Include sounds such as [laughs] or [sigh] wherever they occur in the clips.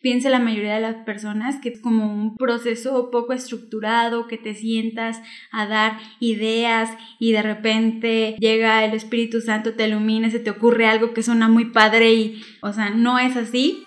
piensa la mayoría de las personas que es como un proceso poco estructurado, que te sientas a dar ideas y de repente llega el Espíritu Santo, te ilumina, se te ocurre algo que suena muy padre y, o sea, no es así.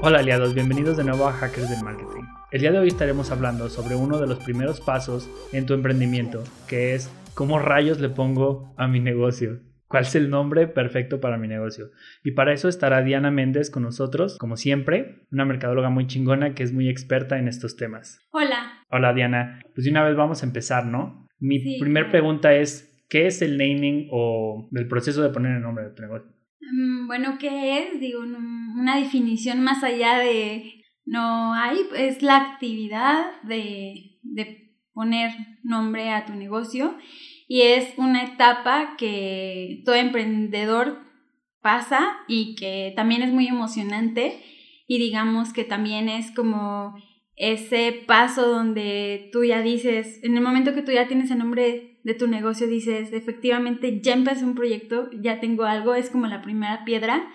Hola aliados, bienvenidos de nuevo a Hackers del Marketing. El día de hoy estaremos hablando sobre uno de los primeros pasos en tu emprendimiento, que es ¿Cómo rayos le pongo a mi negocio? ¿Cuál es el nombre perfecto para mi negocio? Y para eso estará Diana Méndez con nosotros, como siempre, una mercadóloga muy chingona que es muy experta en estos temas. Hola. Hola Diana. Pues de una vez vamos a empezar, ¿no? Mi primera pregunta es, ¿qué es el naming o el proceso de poner el nombre de tu negocio? Mm, bueno, ¿qué es? Digo, una definición más allá de no hay, es la actividad de, de poner nombre a tu negocio. Y es una etapa que todo emprendedor pasa y que también es muy emocionante. Y digamos que también es como ese paso donde tú ya dices, en el momento que tú ya tienes el nombre de tu negocio, dices, efectivamente, ya empecé un proyecto, ya tengo algo, es como la primera piedra.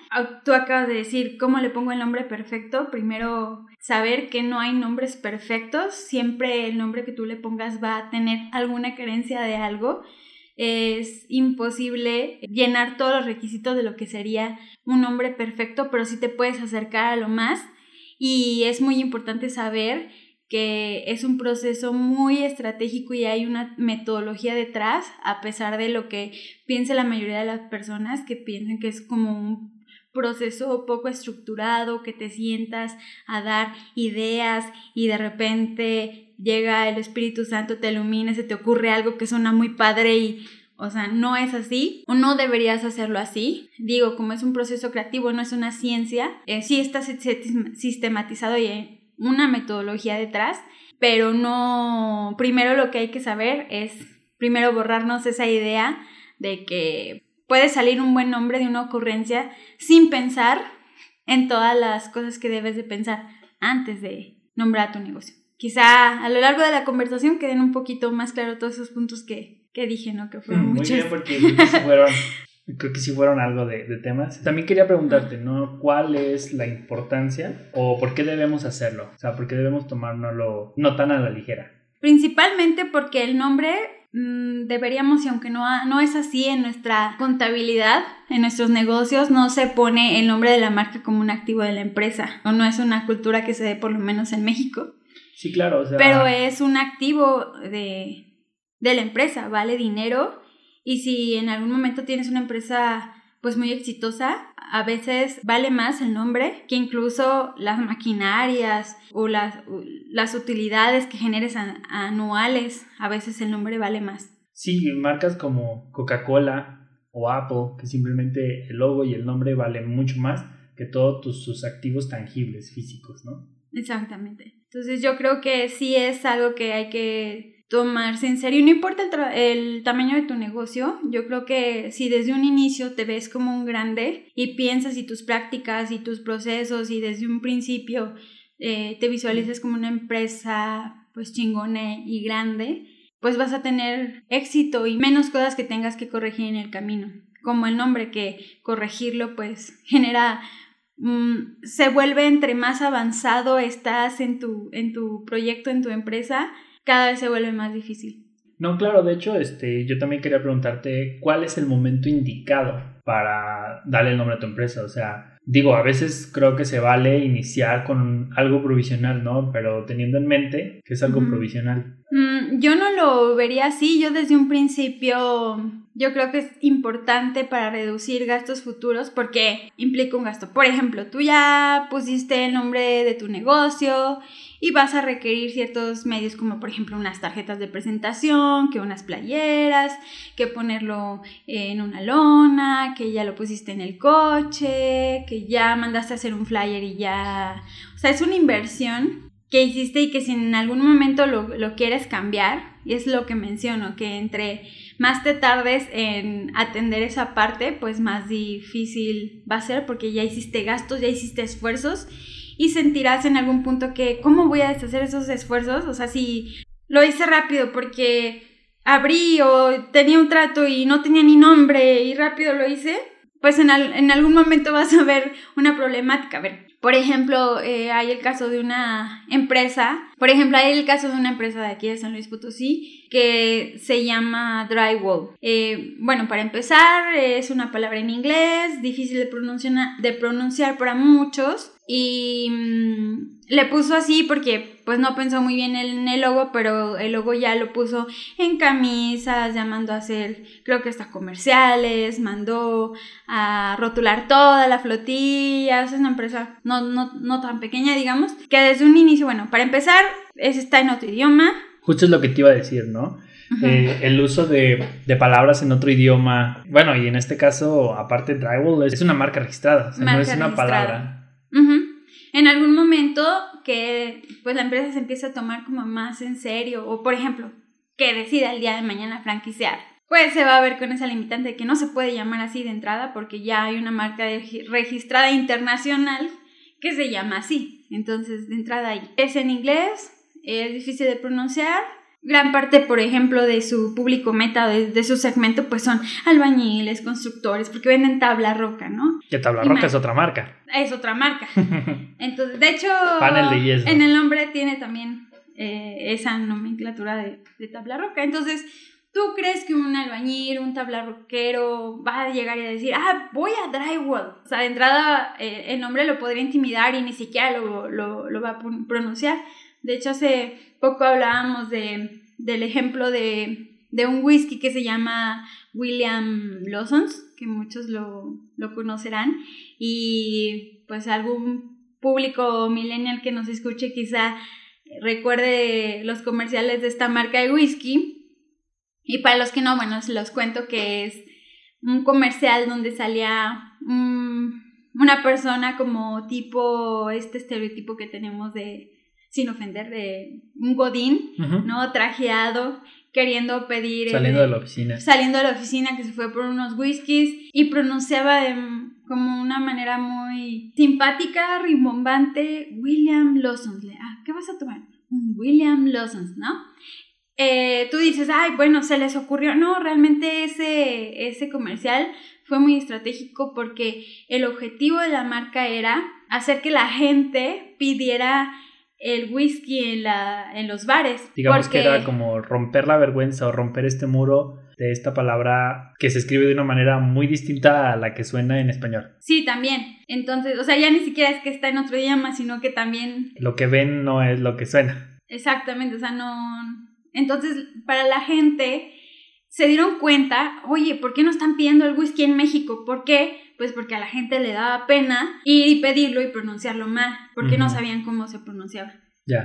Tú acabas de decir, ¿cómo le pongo el nombre perfecto? Primero, saber que no hay nombres perfectos, siempre el nombre que tú le pongas va a tener alguna carencia de algo. Es imposible llenar todos los requisitos de lo que sería un nombre perfecto, pero sí te puedes acercar a lo más y es muy importante saber que es un proceso muy estratégico y hay una metodología detrás, a pesar de lo que piense la mayoría de las personas que piensan que es como un proceso poco estructurado, que te sientas a dar ideas y de repente llega el Espíritu Santo, te ilumina, se te ocurre algo que suena muy padre y o sea, no es así o no deberías hacerlo así. Digo, como es un proceso creativo, no es una ciencia, eh, sí está sistematizado y hay una metodología detrás, pero no, primero lo que hay que saber es, primero borrarnos esa idea de que puede salir un buen nombre de una ocurrencia sin pensar en todas las cosas que debes de pensar antes de nombrar tu negocio. Quizá a lo largo de la conversación queden un poquito más claro todos esos puntos que, que dije, ¿no? Que fueron Muy bien, porque creo que sí fueron, [laughs] creo que sí fueron algo de, de, temas. También quería preguntarte, ¿no? ¿Cuál es la importancia o por qué debemos hacerlo? O sea, ¿por qué debemos tomárnoslo no tan a la ligera? Principalmente porque el nombre mm, deberíamos, y aunque no, no es así en nuestra contabilidad, en nuestros negocios, no se pone el nombre de la marca como un activo de la empresa, o no es una cultura que se dé por lo menos en México. Sí, claro. O sea... Pero es un activo de, de la empresa, vale dinero y si en algún momento tienes una empresa pues muy exitosa, a veces vale más el nombre que incluso las maquinarias o las, las utilidades que generes anuales, a veces el nombre vale más. Sí, marcas como Coca-Cola o Apple, que simplemente el logo y el nombre valen mucho más que todos tus, sus activos tangibles físicos, ¿no? Exactamente. Entonces yo creo que sí es algo que hay que tomarse en serio. No importa el, tamaño de tu negocio, yo creo que si desde un inicio te ves como un grande y piensas y tus prácticas y tus procesos y desde un principio eh, te visualizas como una empresa pues chingona y grande, pues vas a tener éxito y menos cosas que tengas que corregir en el camino. Como el nombre que corregirlo pues genera mm, se vuelve entre más avanzado estás en tu, en tu proyecto, en tu empresa, cada vez se vuelve más difícil. No, claro, de hecho, este, yo también quería preguntarte cuál es el momento indicado para darle el nombre a tu empresa. O sea, digo, a veces creo que se vale iniciar con algo provisional, ¿no? Pero teniendo en mente que es algo provisional. Mm, yo no lo vería así. Yo desde un principio, yo creo que es importante para reducir gastos futuros porque implica un gasto. Por ejemplo, tú ya pusiste el nombre de tu negocio y vas a requerir ciertos medios como por ejemplo unas tarjetas de presentación, que unas playeras, que ponerlo en una lona, que ya lo pusiste en el coche, que ya mandaste a hacer un flyer y ya... O sea, es una inversión que hiciste y que si en algún momento lo, lo quieres cambiar, y es lo que menciono, que entre más te tardes en atender esa parte, pues más difícil va a ser porque ya hiciste gastos, ya hiciste esfuerzos y sentirás en algún punto que, ¿cómo voy a deshacer esos esfuerzos? O sea, si lo hice rápido porque abrí o tenía un trato y no tenía ni nombre y rápido lo hice, pues en, en algún momento vas a ver una problemática. A ver, por ejemplo, eh, hay el caso de una empresa, por ejemplo, hay el caso de una empresa de aquí de San Luis Potosí que se llama Drywall. Eh, bueno, para empezar, es una palabra en inglés, difícil de pronunciar, de pronunciar para muchos y mm, le puso así porque pues no pensó muy bien en el logo, pero el logo ya lo puso en camisas, ya mandó a hacer, creo que hasta comerciales, mandó a rotular toda la flotilla, es una empresa no, no, no tan pequeña, digamos, que desde un inicio, bueno, para empezar, es, está en otro idioma. Justo es lo que te iba a decir, ¿no? Eh, el uso de, de, palabras en otro idioma. Bueno, y en este caso, aparte, Drywall es una marca registrada, o sea, no es una palabra. En algún momento que pues la empresa se empieza a tomar como más en serio, o por ejemplo, que decida el día de mañana franquiciar, pues se va a ver con esa limitante de que no se puede llamar así de entrada porque ya hay una marca registrada internacional que se llama así. Entonces, de entrada ahí. Es en inglés, es difícil de pronunciar. Gran parte, por ejemplo, de su público meta, de, su segmento, pues son albañiles, constructores, porque venden tabla roca, ¿no? Que tabla roca es otra marca. Es otra marca. [laughs] Entonces, de hecho, de en el nombre tiene también eh, esa nomenclatura de, de tabla roca. Entonces, ¿Tú crees que un albañil, un tablarroquero va a llegar y a decir, ah, voy a drywall? O sea, de entrada eh, el nombre lo podría intimidar y ni siquiera lo, lo, lo, va a pronunciar. De hecho, hace poco hablábamos de, del ejemplo de, de un whisky que se llama William Lawson's, que muchos lo, lo conocerán. Y pues algún público millennial que nos escuche quizá recuerde los comerciales de esta marca de whisky y para los que no, bueno, se los cuento que es un comercial donde salía una persona como tipo, este estereotipo que tenemos de, sin ofender, de un godín, ¿no? Trajeado, queriendo pedir... Saliendo de la oficina. Saliendo de la oficina, que se fue por unos whiskies y pronunciaba de, como una manera muy simpática, rimbombante, William Lawson. Ah, ¿qué vas a tomar? Un William Lawson, ¿no? Eh, tú dices, ay, bueno, se les ocurrió. No, realmente ese, ese comercial fue muy estratégico porque el objetivo de la marca era hacer que la gente pidiera el whisky en, la, en los bares. Digamos que era como romper la vergüenza o romper este muro de esta palabra que se escribe de una manera muy distinta a la que suena en español. Sí, también. Entonces, o sea, ya ni siquiera es que está en otro idioma, sino que también... Lo que ven no es lo que suena. Exactamente, o sea, no, entonces, para la gente, se dieron cuenta, oye, ¿por qué no están pidiendo el whisky en México? ¿Por qué? Pues porque a la gente le daba pena ir y pedirlo y pronunciarlo mal, porque no sabían cómo se pronunciaba.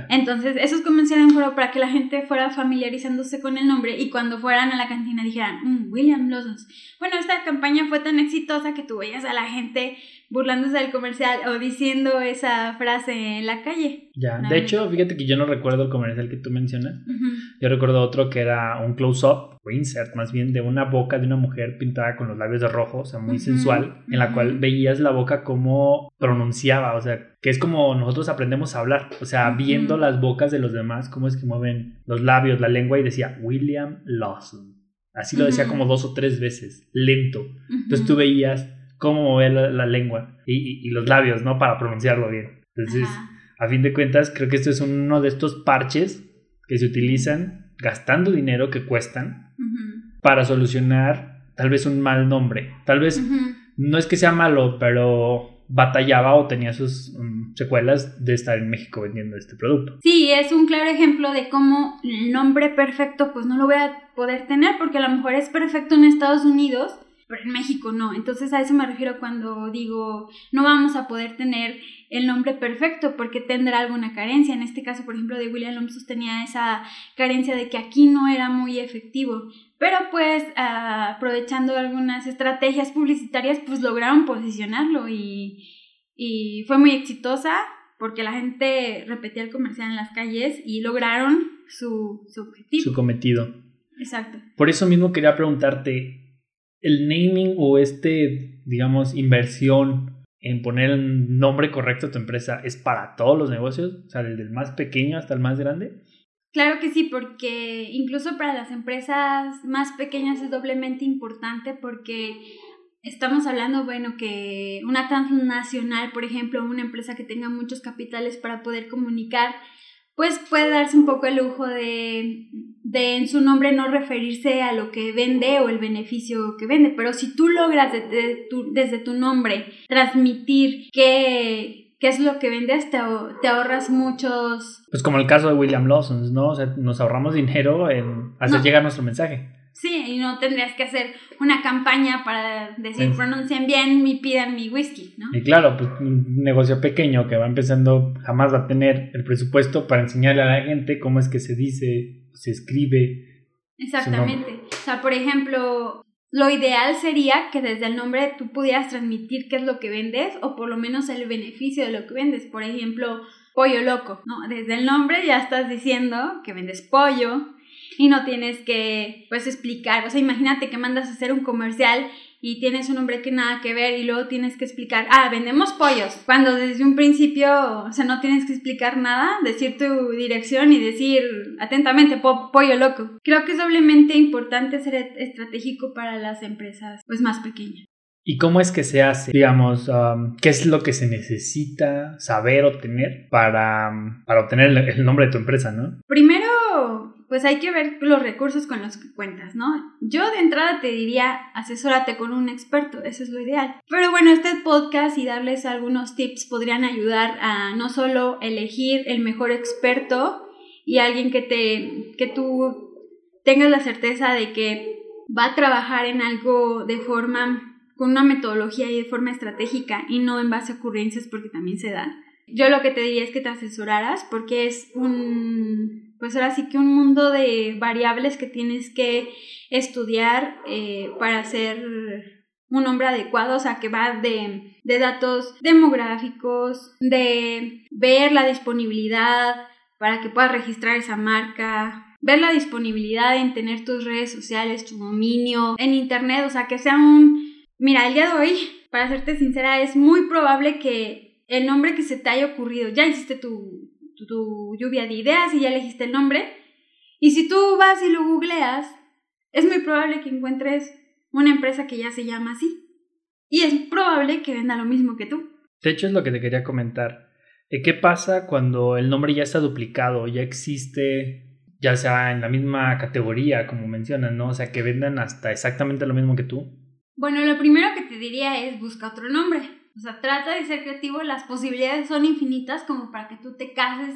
Entonces, esos comerciales fueron para que la gente fuera familiarizándose con el nombre y cuando fueran a la cantina dijeran, mm, William Lawson's. Bueno, esta campaña fue tan exitosa que tú veías a la gente burlándose del comercial o diciendo esa frase en la calle. Ya, de hecho, fíjate que yo no recuerdo el comercial que tú mencionas. Yo recuerdo otro que era un close-up, o insert más bien, de una boca de una mujer pintada con los labios de rojo, o sea, muy sensual, en la cual veías la boca como pronunciaba, o sea, que es como nosotros aprendemos a hablar, o sea, viendo las bocas de los demás, cómo es que mueven los labios, la lengua, y decía William Lawson. Así lo decía como dos o tres veces, lento. Entonces tú veías cómo mover la, lengua y, los labios, ¿no? Para pronunciarlo bien. Entonces, a fin de cuentas, creo que esto es uno de estos parches que se utilizan gastando dinero que cuestan para solucionar tal vez un mal nombre. Tal vez no es que sea malo, pero batallaba o tenía sus um, secuelas de estar en México vendiendo este producto. Sí, es un claro ejemplo de cómo el nombre perfecto pues no lo voy a poder tener porque a lo mejor es perfecto en Estados Unidos, pero en México no. Entonces a eso me refiero cuando digo no vamos a poder tener el nombre perfecto porque tendrá alguna carencia. En este caso, por ejemplo, de William Lomsus tenía esa carencia de que aquí no era muy efectivo. Pero pues aprovechando algunas estrategias publicitarias, pues lograron posicionarlo y, y fue muy exitosa porque la gente repetía el comercial en las calles y lograron su, su objetivo. Su cometido. Exacto. Por eso mismo quería preguntarte, el naming o este, digamos, inversión en poner el nombre correcto a tu empresa es para todos los negocios, o sea, desde el más pequeño hasta el más grande. Claro que sí, porque incluso para las empresas más pequeñas es doblemente importante porque estamos hablando, bueno, que una transnacional, por ejemplo, una empresa que tenga muchos capitales para poder comunicar, pues puede darse un poco el lujo de, de en su nombre no referirse a lo que vende o el beneficio que vende, pero si tú logras desde tu, desde tu nombre transmitir que qué es lo que vendes, te, te, ahorras muchos... Pues como el caso de William Lawson, ¿no? O sea, nos ahorramos dinero en hacer llegar nuestro mensaje. Sí, y no tendrías que hacer una campaña para decir pronuncien bien y pidan mi whisky, ¿no? Y claro, pues un negocio pequeño que va empezando jamás va a tener el presupuesto para enseñarle a la gente cómo es que se dice, se escribe. Exactamente. O sea, por ejemplo, lo ideal sería que desde el nombre tú pudieras transmitir qué es lo que vendes o por lo menos el beneficio de lo que vendes. Por ejemplo, pollo loco, ¿no? Desde el nombre ya estás diciendo que vendes pollo y no tienes que, pues, explicar. O sea, imagínate que mandas a hacer un comercial y tienes un nombre que nada que ver y luego tienes que explicar, ah, vendemos pollos, cuando desde un principio, o sea, no tienes que explicar nada, decir tu dirección y decir atentamente pollo loco. Creo que es doblemente importante ser estratégico para las empresas pues más pequeñas. ¿Y cómo es que se hace? Digamos, um, ¿qué es lo que se necesita saber o tener para, para obtener el nombre de tu empresa, no? Primero, pues hay que ver los recursos con los que cuentas, ¿no? Yo de entrada te diría, asesórate con un experto, eso es lo ideal. Pero bueno, este podcast y darles algunos tips podrían ayudar a no solo elegir el mejor experto y alguien que te, que tú tengas la certeza de que va a trabajar en algo de forma, con una metodología y de forma estratégica y no en base a ocurrencias porque también se dan. Yo lo que te diría es que te asesoraras porque es un pues ahora sí que un mundo de variables que tienes que estudiar eh, para ser un hombre adecuado, o sea, que va de, de datos demográficos, de ver la disponibilidad para que puedas registrar esa marca, ver la disponibilidad en tener tus redes sociales, tu dominio en internet, o sea, que sea un... Mira, el día de hoy, para serte sincera, es muy probable que el nombre que se te haya ocurrido, ya hiciste tu, tu, lluvia de ideas y ya elegiste el nombre. Y si tú vas y lo googleas, es muy probable que encuentres una empresa que ya se llama así. Y es probable que venda lo mismo que tú. De hecho, es lo que te quería comentar. Eh, ¿Qué pasa cuando el nombre ya está duplicado, ya existe, ya sea en la misma categoría, como mencionas, ¿no? O sea, que vendan hasta exactamente lo mismo que tú. Bueno, lo primero que te diría es busca otro nombre. O sea, trata de ser creativo, las posibilidades son infinitas como para que tú te cases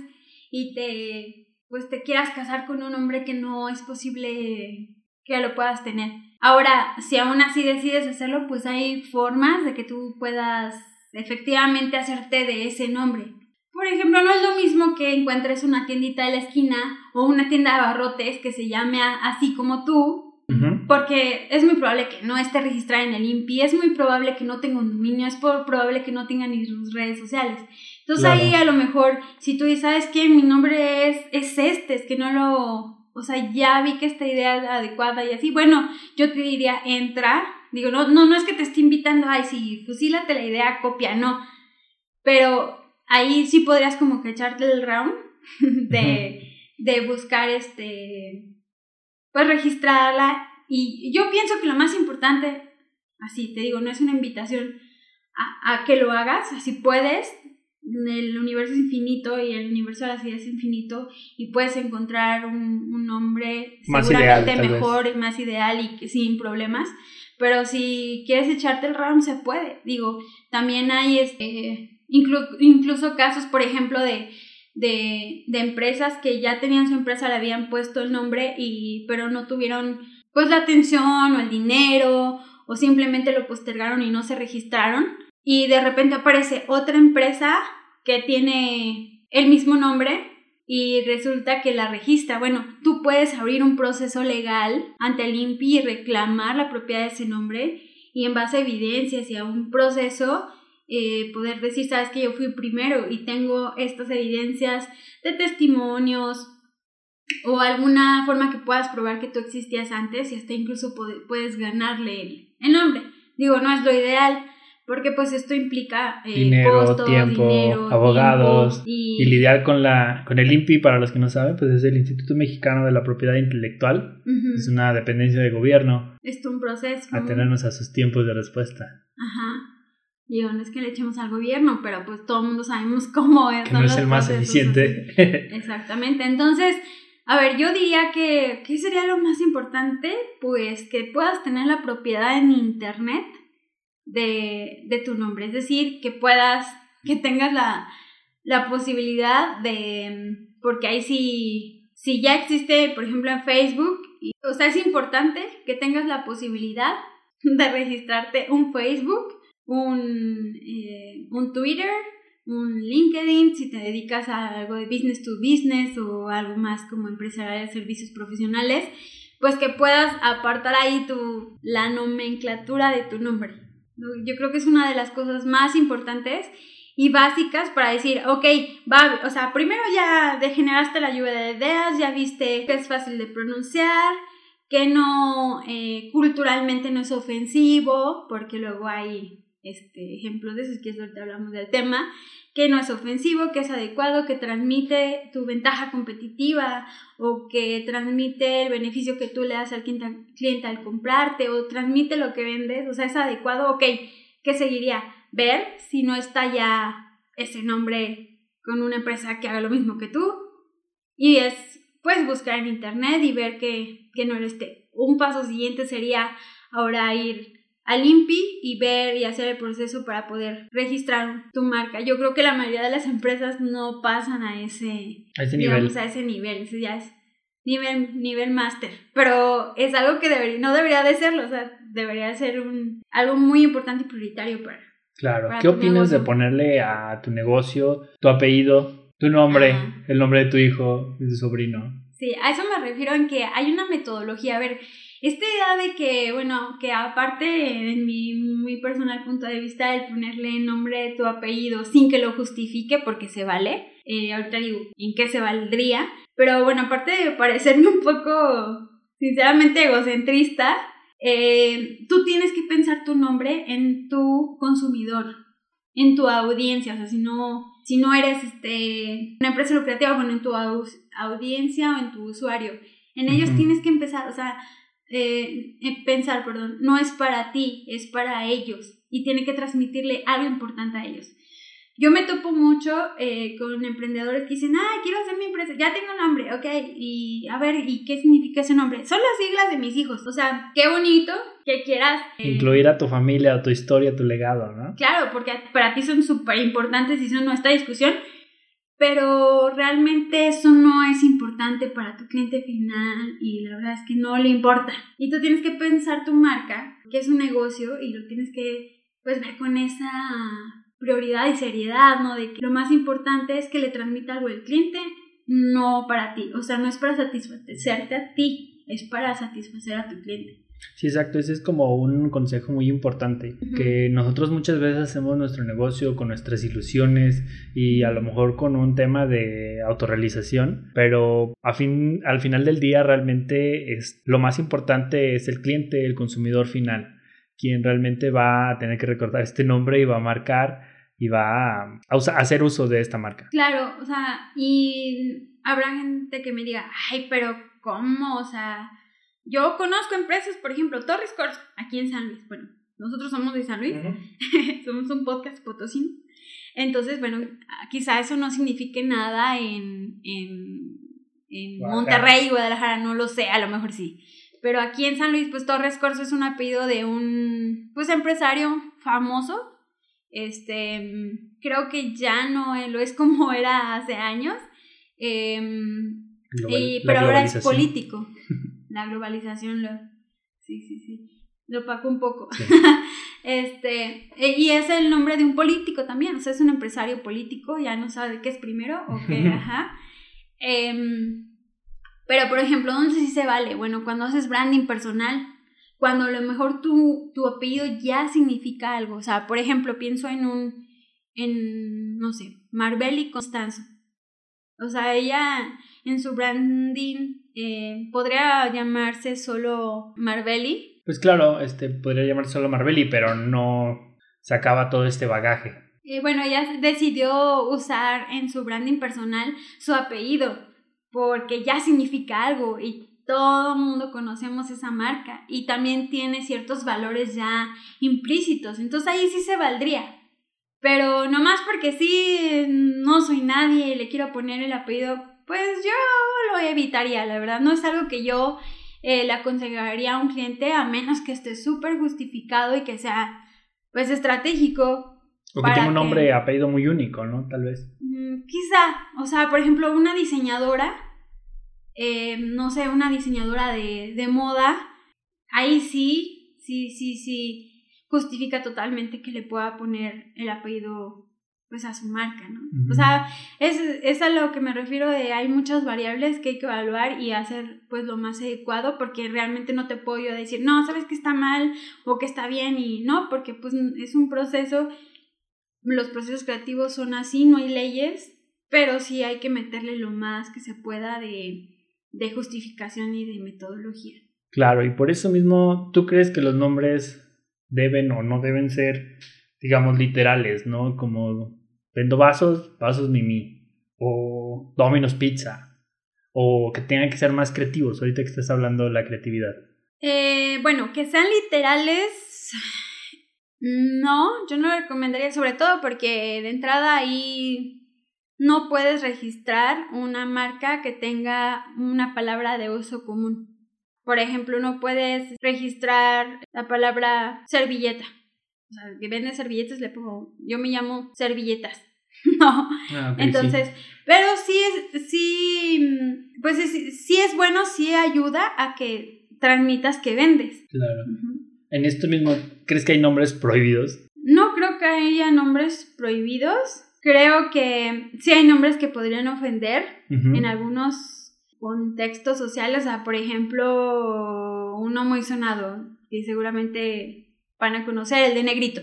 y te pues te quieras casar con un hombre que no es posible que lo puedas tener. Ahora, si aún así decides hacerlo, pues hay formas de que tú puedas efectivamente hacerte de ese nombre. Por ejemplo, no es lo mismo que encuentres una tiendita de la esquina o una tienda de barrotes que se llame así como tú porque es muy probable que no esté registrada en el INPI, es muy probable que no tenga un dominio, es probable que no tenga ni sus redes sociales. Entonces ahí a lo mejor, si tú dices, ¿sabes qué? Mi nombre es, es este, es que no lo... O sea, ya vi que esta idea es adecuada y así. Bueno, yo te diría, entra. Digo, no, no, no es que te esté invitando, ay, sí, fusílate la idea, copia, no. Pero ahí sí podrías como que echarte el round [laughs] de, de buscar este pues registrarla. Y yo pienso que lo más importante, así te digo, no es una invitación a, que lo hagas, así puedes, el universo es infinito y el universo de la vida es infinito y puedes encontrar un, nombre seguramente mejor y más ideal y sin problemas. Pero si quieres echarte el round, se puede. Digo, también hay este, incluso casos, por ejemplo, de de, de empresas que ya tenían su empresa, le habían puesto el nombre, y, pero no tuvieron pues la atención o el dinero o simplemente lo postergaron y no se registraron. Y de repente aparece otra empresa que tiene el mismo nombre y resulta que la registra. Bueno, tú puedes abrir un proceso legal ante el INPI y reclamar la propiedad de ese nombre y en base a evidencias y a un proceso eh, poder decir, sabes que yo fui primero y tengo estas evidencias de testimonios o alguna forma que puedas probar que tú existías antes y hasta incluso puedes ganarle el, nombre. Digo, no es lo ideal, porque pues esto implica eh, dinero, tiempo, abogados y... lidiar con la con el INPI para los que no saben, pues es el Instituto Mexicano de la Propiedad Intelectual, es una dependencia de gobierno. Es un proceso. A tenernos a sus tiempos de respuesta. Ajá. Digo, no es que le echemos al gobierno, pero pues todo el mundo sabemos [laughs] cómo es. Que no es el más eficiente. [laughs] Exactamente. Entonces, a ver, yo diría que, ¿qué sería lo más importante? Pues que puedas tener la propiedad en Internet de, tu nombre. Es decir, que puedas, que tengas la, posibilidad de, porque ahí sí, si ya existe, por ejemplo, en Facebook, o sea, es importante que tengas la posibilidad de registrarte un Facebook, un, eh, un Twitter, un LinkedIn, si te dedicas a algo de business to business o algo más como empresarial de servicios profesionales, pues que puedas apartar ahí tu, la nomenclatura de tu nombre. Yo creo que es una de las cosas más importantes y básicas para decir, ok, va, o sea, primero ya degeneraste la lluvia de ideas, ya viste que es fácil de pronunciar, que no, eh, culturalmente no es ofensivo, porque luego hay este, ejemplos de esos que ahorita hablamos del tema, que no es ofensivo, que es adecuado, que transmite tu ventaja competitiva o que transmite el beneficio que tú le das al cliente al comprarte o transmite lo que vendes, o sea, es adecuado, ok, ¿qué seguiría? Ver si no está ya ese nombre con una empresa que haga lo mismo que tú y es, pues, buscar en internet y ver que, que no eres este. Un paso siguiente sería ahora ir al INPI y ver y hacer el proceso para poder registrar tu marca. Yo creo que la mayoría de las empresas no pasan a ese, a ese nivel. A ese nivel, ya es nivel, nivel máster. Pero es algo que debería, no debería de serlo, o sea, debería ser un, algo muy importante y prioritario para... Claro, ¿qué opinas de ponerle a tu negocio tu apellido, tu nombre, el nombre de tu hijo, de tu sobrino? Sí, a eso me refiero en que hay una metodología. A ver, esta idea de que, bueno, que aparte en mi muy personal punto de vista, el ponerle nombre de tu apellido sin que lo justifique porque se vale, eh, ahorita digo, ¿en qué se valdría? Pero bueno, aparte de parecerme un poco, sinceramente, egocentrista, eh, tú tienes que pensar tu nombre en tu consumidor, en tu audiencia, o sea, si no, si no eres este, una empresa lucrativa, bueno, en tu audiencia o en tu usuario, en ellos tienes que empezar, o sea, eh, eh, pensar, perdón, no es para ti, es para ellos y tiene que transmitirle algo importante a ellos. Yo me topo mucho eh, con emprendedores que dicen, ah, quiero hacer mi empresa, ya tengo nombre, ok, y a ver, ¿y qué significa ese nombre? Son las siglas de mis hijos, o sea, qué bonito que quieras... Incluir a tu familia, a tu historia, a tu legado, ¿no? Claro, porque para ti son súper importantes y son nuestra discusión, pero realmente eso no es importante para tu cliente final y la verdad es que no le importa. Y tú tienes que pensar tu marca, que es un negocio y lo tienes que pues ver con esa prioridad y seriedad, ¿no? De que lo más importante es que le transmita algo al cliente, no para ti, o sea, no es para satisfacerte a ti, es para satisfacer a tu cliente. Sí, exacto, ese es como un consejo muy importante, que nosotros muchas veces hacemos nuestro negocio con nuestras ilusiones y a lo mejor con un tema de autorrealización, pero a fin, al final del día realmente es, lo más importante es el cliente, el consumidor final, quien realmente va a tener que recordar este nombre y va a marcar y va a, hacer uso de esta marca. Claro, o sea, y habrá gente que me diga, ay, pero ¿cómo? O sea yo conozco empresas, por ejemplo, Torres Corso, aquí en San Luis. Bueno, nosotros somos de San Luis, [laughs] somos un podcast potosino. Entonces, bueno, quizá eso no signifique nada en, en, en Monterrey, Guadalajara, no lo sé, a lo mejor sí. Pero aquí en San Luis, pues Torres Corso es un apellido de un pues empresario famoso. Este, creo que ya no lo es como era hace años. Em, pero ahora es político. [laughs] la globalización lo... Sí, sí, sí. Lo opaco un poco. [laughs] este, e, y es el nombre de un político también, o sea, es un empresario político, ya no sabe qué es primero o qué, ajá. Em, pero, por ejemplo, ¿dónde sí se vale? Bueno, cuando haces branding personal, cuando a lo mejor tu, tu apellido ya significa algo. O sea, por ejemplo, pienso en un, en, no sé, Marbelli Constanzo. O sea, ella en su branding eh, podría llamarse solo Marbelli. Pues claro, este podría llamarse solo Marbelli, pero no sacaba todo este bagaje. Eh, bueno, ella decidió usar en su branding personal su apellido porque ya significa algo y todo el mundo conocemos esa marca y también tiene ciertos valores ya implícitos. Entonces ahí sí se valdría. Pero nomás porque sí, no soy nadie y le quiero poner el apellido, pues yo lo evitaría, la verdad. No es algo que yo eh, le aconsejaría a un cliente a menos que esté súper justificado y que sea pues estratégico. O que tenga un nombre, apellido muy único, ¿no? Tal vez. Mm, quizá, o sea, por ejemplo, una diseñadora, eh, no sé, una diseñadora de, de moda, ahí sí, sí, sí, sí, justifica totalmente que le pueda poner el apellido pues a su marca, ¿no? O sea, es, es, a lo que me refiero de hay muchas variables que hay que evaluar y hacer pues lo más adecuado porque realmente no te puedo yo decir, no, sabes que está mal o que está bien y no, porque pues es un proceso, los procesos creativos son así, no hay leyes, pero sí hay que meterle lo más que se pueda de, de justificación y de metodología. Claro, y por eso mismo, ¿tú crees que los nombres deben o no deben ser, digamos, literales, ¿no? Como Vendo vasos, vasos Mimi. O Domino's Pizza. O que tengan que ser más creativos, ahorita que estás hablando de la creatividad. Eh, bueno, que sean literales. No, yo no lo recomendaría, sobre todo porque de entrada ahí no puedes registrar una marca que tenga una palabra de uso común. Por ejemplo, no puedes registrar la palabra servilleta. O sea, que vende servilletas, le pongo, yo me llamo servilletas. [laughs] no. Ah, Entonces, pero sí es, sí, pues sí es bueno, sí ayuda a que transmitas que vendes. Claro. En esto mismo, ¿crees que hay nombres prohibidos? No creo que haya nombres prohibidos. Creo que sí hay nombres que podrían ofender en algunos contextos sociales. O sea, por ejemplo, uno muy sonado, que seguramente van a conocer, el de negrito.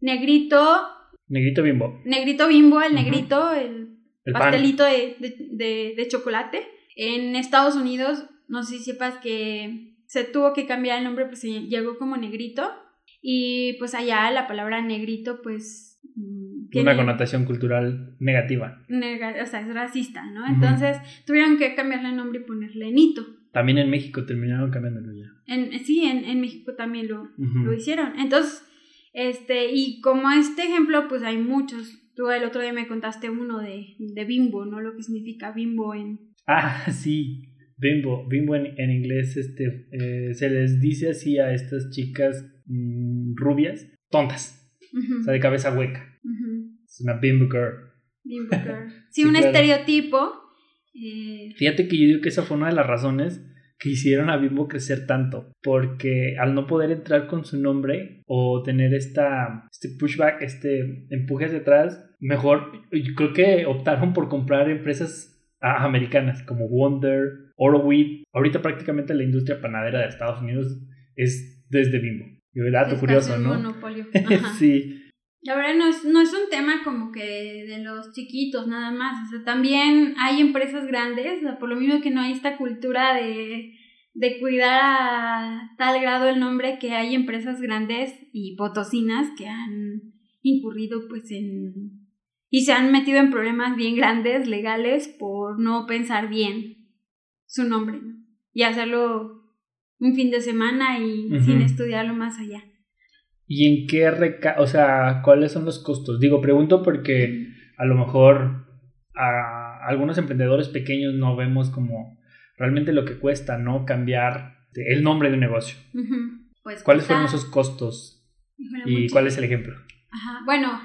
Negrito Negrito bimbo. Negrito bimbo, el negrito, el, pastelito de, chocolate. En Estados Unidos, no sé si sepas que se tuvo que cambiar el nombre, pues llegó como negrito. Y pues allá la palabra negrito, pues... Mm, tiene una connotación cultural negativa. o sea, es racista, ¿no? Entonces tuvieron que cambiarle el nombre y ponerle nito. También en México terminaron cambiándolo ya. En, sí, en, en México también lo, lo hicieron. Entonces, este, y como este ejemplo, pues hay muchos. Tú el otro día me contaste uno de, de bimbo, ¿no? Lo que significa bimbo en... Ah, [laughs] sí, bimbo. Bimbo en, en inglés este, eh, se les dice así a estas chicas mm, rubias, tontas. O sea, de cabeza hueca. Es una bimbo girl. Bimbo [laughs] girl. Sí, un estereotipo. Eh... Fíjate que yo digo que esa fue una de las razones que hicieron a Bimbo crecer tanto, porque al no poder entrar con su nombre o tener esta, este pushback, este empuje hacia atrás, mejor creo que optaron por comprar empresas americanas como Wonder, Orowit. Ahorita prácticamente la industria panadera de Estados Unidos es desde Bimbo. Y dato curioso, ¿no? Monopolio. [laughs] sí. La verdad no es, no es un tema como que de los chiquitos nada más, o sea, también hay empresas grandes, por lo mismo que no hay esta cultura de, de cuidar a tal grado el nombre que hay empresas grandes y potosinas que han incurrido pues en... y se han metido en problemas bien grandes legales por no pensar bien su nombre y hacerlo un fin de semana y sin estudiarlo más allá. ¿Y en qué reca o sea, cuáles son los costos? Digo, pregunto porque a lo mejor a algunos emprendedores pequeños no vemos como realmente lo que cuesta, ¿no? Cambiar el nombre de un negocio. pues ¿Cuáles fueron esos costos? ¿Y cuál es el ejemplo? Ajá. Bueno,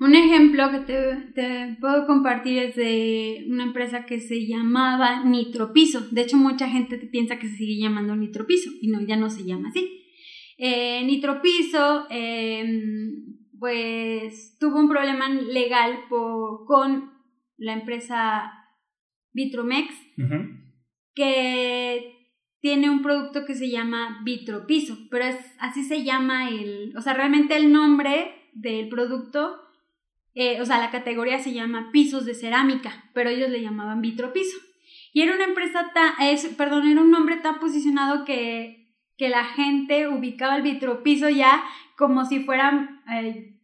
un ejemplo que te, te, puedo compartir es de una empresa que se llamaba Nitropiso. De hecho, mucha gente piensa que se sigue llamando Nitropiso y no, ya no se llama así. Eh, Nitropiso, em, pues tuvo un problema legal con la empresa Vitromex, que tiene un producto que se llama Vitropiso, pero es, así se llama el, o sea, realmente el nombre del producto, eh, o sea, la categoría se llama pisos de cerámica, pero ellos le llamaban Vitropiso. Y era una empresa tan, es, perdón, era un nombre tan posicionado que que la gente ubicaba el vitropiso ya como si fuera, eh,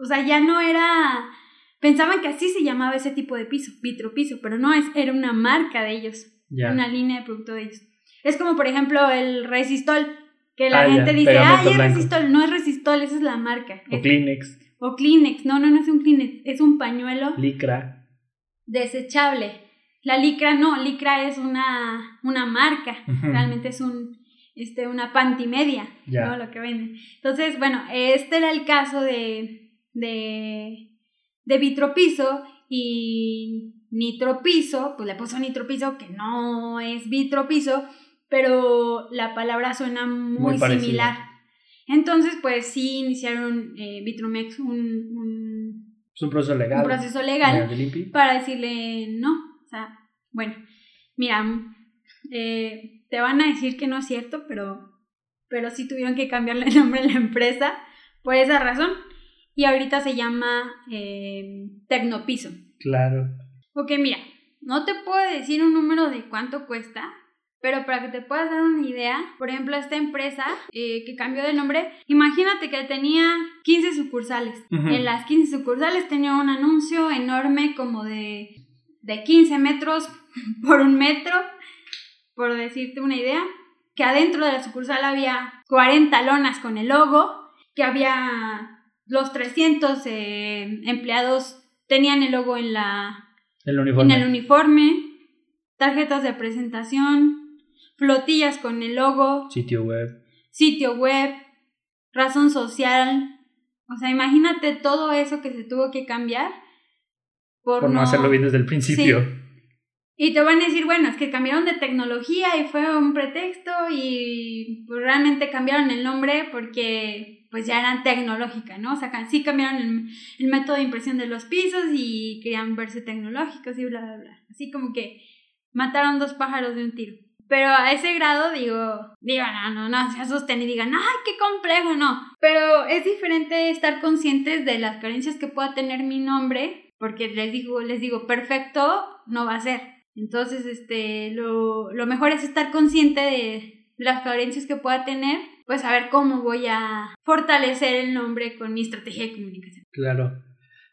o sea, ya no era, pensaban que así se llamaba ese tipo de piso, vitropiso, pero no, es, era una marca de ellos, una línea de producto de ellos. Es como, por ejemplo, el resistol, que la ah, gente dice, ay, es resistol, no es resistol, esa es la marca. O Kleenex. O Kleenex, no, no, no es un Kleenex, es un pañuelo. Licra. Desechable. La licra no, licra es una, una marca, realmente es un, este, una pantimedia, ¿no? Lo que venden. Entonces, bueno, este era el caso de, de, de vitropiso y nitropiso, pues le puso nitropiso, que no es vitropiso, pero la palabra suena muy, similar. Entonces, pues sí iniciaron eh, Vitromex un, un, es un proceso legal. Un proceso legal para decirle no. O sea, bueno, mira, eh, te van a decir que no es cierto, pero, pero sí tuvieron que cambiarle el nombre a la empresa por esa razón. Y ahorita se llama eh, Tecnopiso. Claro. Ok, mira, no te puedo decir un número de cuánto cuesta, pero para que te puedas dar una idea, por ejemplo, esta empresa eh, que cambió de nombre, imagínate que tenía 15 sucursales. En las 15 sucursales tenía un anuncio enorme como de, de 15 metros [laughs] por un metro, por decirte una idea, que adentro de la sucursal había 40 lonas con el logo, que había los 300 eh, empleados tenían el logo en la en el uniforme, tarjetas de presentación, flotillas con el logo, sitio web, sitio web, razón social. O sea, imagínate todo eso que se tuvo que cambiar por, no, hacerlo bien desde el principio. Y te van a decir, bueno, es que cambiaron de tecnología y fue un pretexto y pues, realmente cambiaron el nombre porque pues ya eran tecnológicas, ¿no? O sea, sí cambiaron el, el método de impresión de los pisos y querían verse tecnológicos y bla, bla, bla. Así como que mataron dos pájaros de un tiro. Pero a ese grado digo, digo, no, no, no, se asusten y digan, ay, qué complejo, no. Pero es diferente estar conscientes de las carencias que pueda tener mi nombre, porque les digo, les digo, perfecto no va a ser. Entonces, este, lo, lo mejor es estar consciente de las carencias que pueda tener, pues a ver cómo voy a fortalecer el nombre con mi estrategia de comunicación. Claro.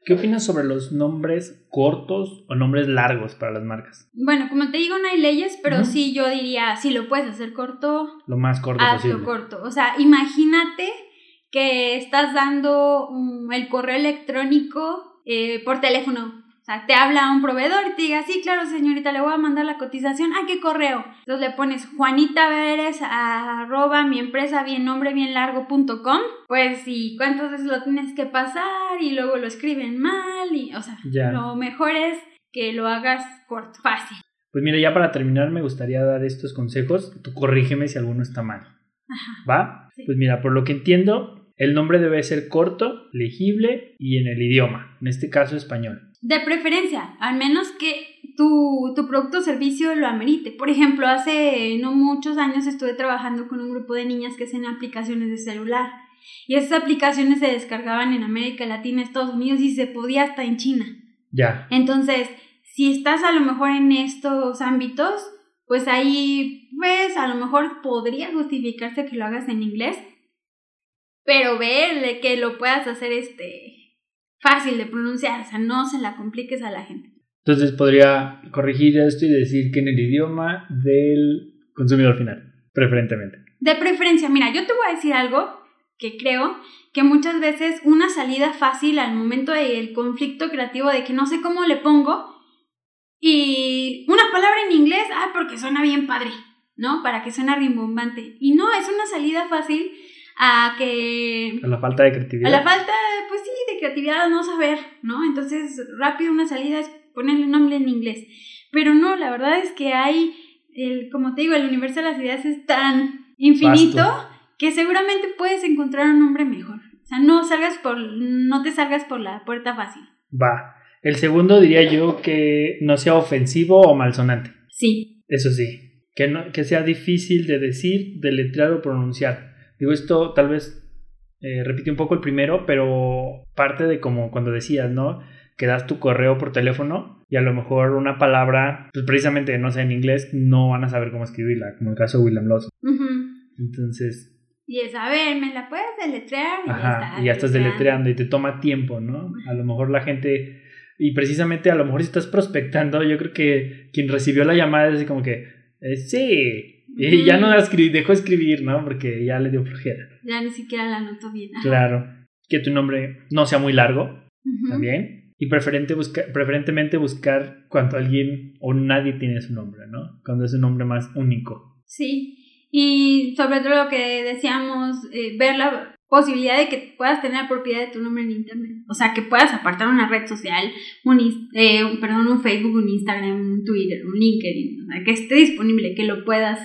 ¿Qué opinas sobre los nombres cortos o nombres largos para las marcas? Bueno, como te digo, no hay leyes, pero sí yo diría, si lo puedes hacer corto, lo más corto hazlo corto. O sea, imagínate que estás dando el correo electrónico eh, por teléfono o sea, te habla un proveedor y te diga, sí, claro, señorita, le voy a mandar la cotización. ¿A qué correo? Entonces le pones Juanita Veres arroba mi empresa bien nombre bien largo.com. Pues, ¿y cuántas veces lo tienes que pasar? Y luego lo escriben mal. Y, o sea, lo mejor es que lo hagas corto, fácil. Pues mira, ya para terminar, me gustaría dar estos consejos. Tú corrígeme si alguno está mal. Ajá. ¿Va? Pues mira, por lo que entiendo, el nombre debe ser corto, legible y en el idioma, en este caso español. De preferencia, al menos que tu, producto o servicio lo amerite. Por ejemplo, hace no muchos años estuve trabajando con un grupo de niñas que hacen aplicaciones de celular. Y esas aplicaciones se descargaban en América Latina, Estados Unidos y se podía hasta en China. Ya. Entonces, si estás a lo mejor en estos ámbitos, pues ahí, pues a lo mejor podría justificarse que lo hagas en inglés, pero ve que lo puedas hacer este fácil de pronunciar, o sea, no se la compliques a la gente. Entonces podría corregir esto y decir que en el idioma del consumidor final, preferentemente. De preferencia, mira, yo te voy a decir algo que creo que muchas veces una salida fácil al momento del conflicto creativo de que no sé cómo le pongo y una palabra en inglés, ah, porque suena bien padre, ¿no? Para que suene rimbombante. Y no, es una salida fácil a que... A la falta de creatividad. A la falta, pues sí, de creatividad, no saber, ¿no? Entonces, rápido una salida es ponerle un nombre en inglés. Pero no, la verdad es que hay, el, como te digo, el universo de las ideas es tan infinito que seguramente puedes encontrar un nombre mejor. O sea, no salgas por, no te salgas por la puerta fácil. Va. El segundo diría yo que no sea ofensivo o malsonante. Sí. Eso sí. Que, no, que sea difícil de decir, de letrar o pronunciar. Digo, esto tal vez eh, repite un poco el primero, pero parte de como cuando decías, ¿no? Que das tu correo por teléfono y a lo mejor una palabra, pues precisamente, no sé, en inglés no van a saber cómo escribirla, como el caso de William Lawson. Entonces, Y es, a ver, ¿me la puedes deletrear? Y Ajá, y ya estás deletreando y te toma tiempo, ¿no? A lo mejor la gente, y precisamente a lo mejor si estás prospectando, yo creo que quien recibió la llamada es así como que, eh, sí, y ya no dejó escribir, ¿no? Porque ya le dio flojera. Ya ni siquiera la anotó bien. Claro, que tu nombre no sea muy largo, también. Y preferente preferentemente buscar cuando alguien o nadie tiene su nombre, ¿no? Cuando es un nombre más único. Sí, y sobre todo lo que decíamos, eh, ver la posibilidad de que puedas tener propiedad de tu nombre en Internet. O sea, que puedas apartar una red social, un, eh, perdón, un Facebook, un Instagram, un Twitter, un LinkedIn. O sea, que esté disponible, que lo puedas,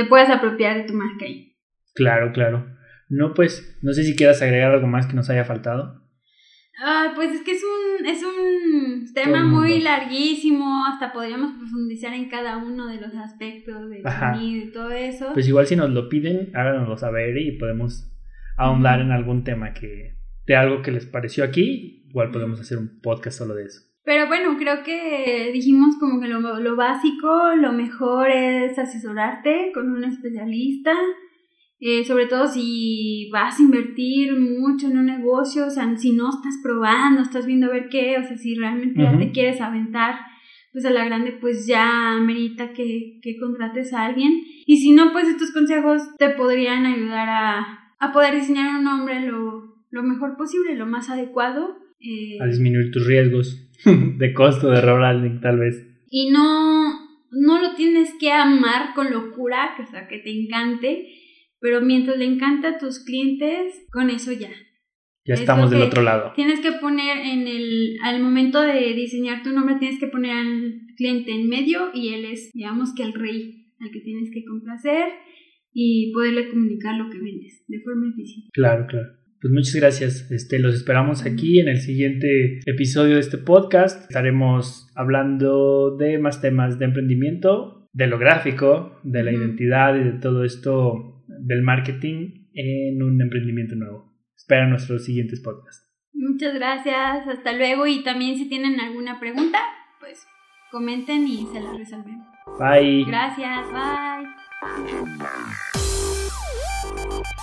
te puedas apropiar de tu marca ahí. Claro, claro. No, pues, no sé si quieras agregar algo más que nos haya faltado. Ah, pues es que es un, es un tema muy larguísimo, hasta podríamos profundizar en cada uno de los aspectos de sonido y todo eso. Pues igual si nos lo piden, háganoslo saber y podemos ahondar en algún tema que de algo que les pareció aquí, igual podemos hacer un podcast solo de eso. Pero bueno, creo que dijimos como que lo, lo básico, lo mejor es asesorarte con un especialista eh, sobre todo si vas a invertir mucho en un negocio, o sea, si no estás probando, estás viendo a ver qué, o sea, si realmente ya te quieres aventar, pues a la grande, pues ya amerita que, que contrates a alguien. Y si no, pues estos consejos te podrían ayudar a, a poder diseñar un nombre lo, lo mejor posible, lo más adecuado. Eh, a disminuir tus riesgos [laughs] de costo de rebranding, tal vez. Y no, no lo tienes que amar con locura, que, o sea, que te encante, pero mientras le encanta a tus clientes, con eso ya. Ya estamos del otro lado. Tienes que poner en el, al momento de diseñar tu nombre, tienes que poner al cliente en medio y él es, digamos que el rey al que tienes que complacer y poderle comunicar lo que vendes de forma eficiente. Claro, claro. Pues muchas gracias. Este, los esperamos aquí en el siguiente episodio de este podcast. Estaremos hablando de más temas de emprendimiento, de lo gráfico, de la identidad y de todo esto del marketing en un emprendimiento nuevo. Espera nuestros siguientes podcasts. Muchas gracias, hasta luego y también si tienen alguna pregunta, pues comenten y se la resolvemos. Bye. Gracias, bye.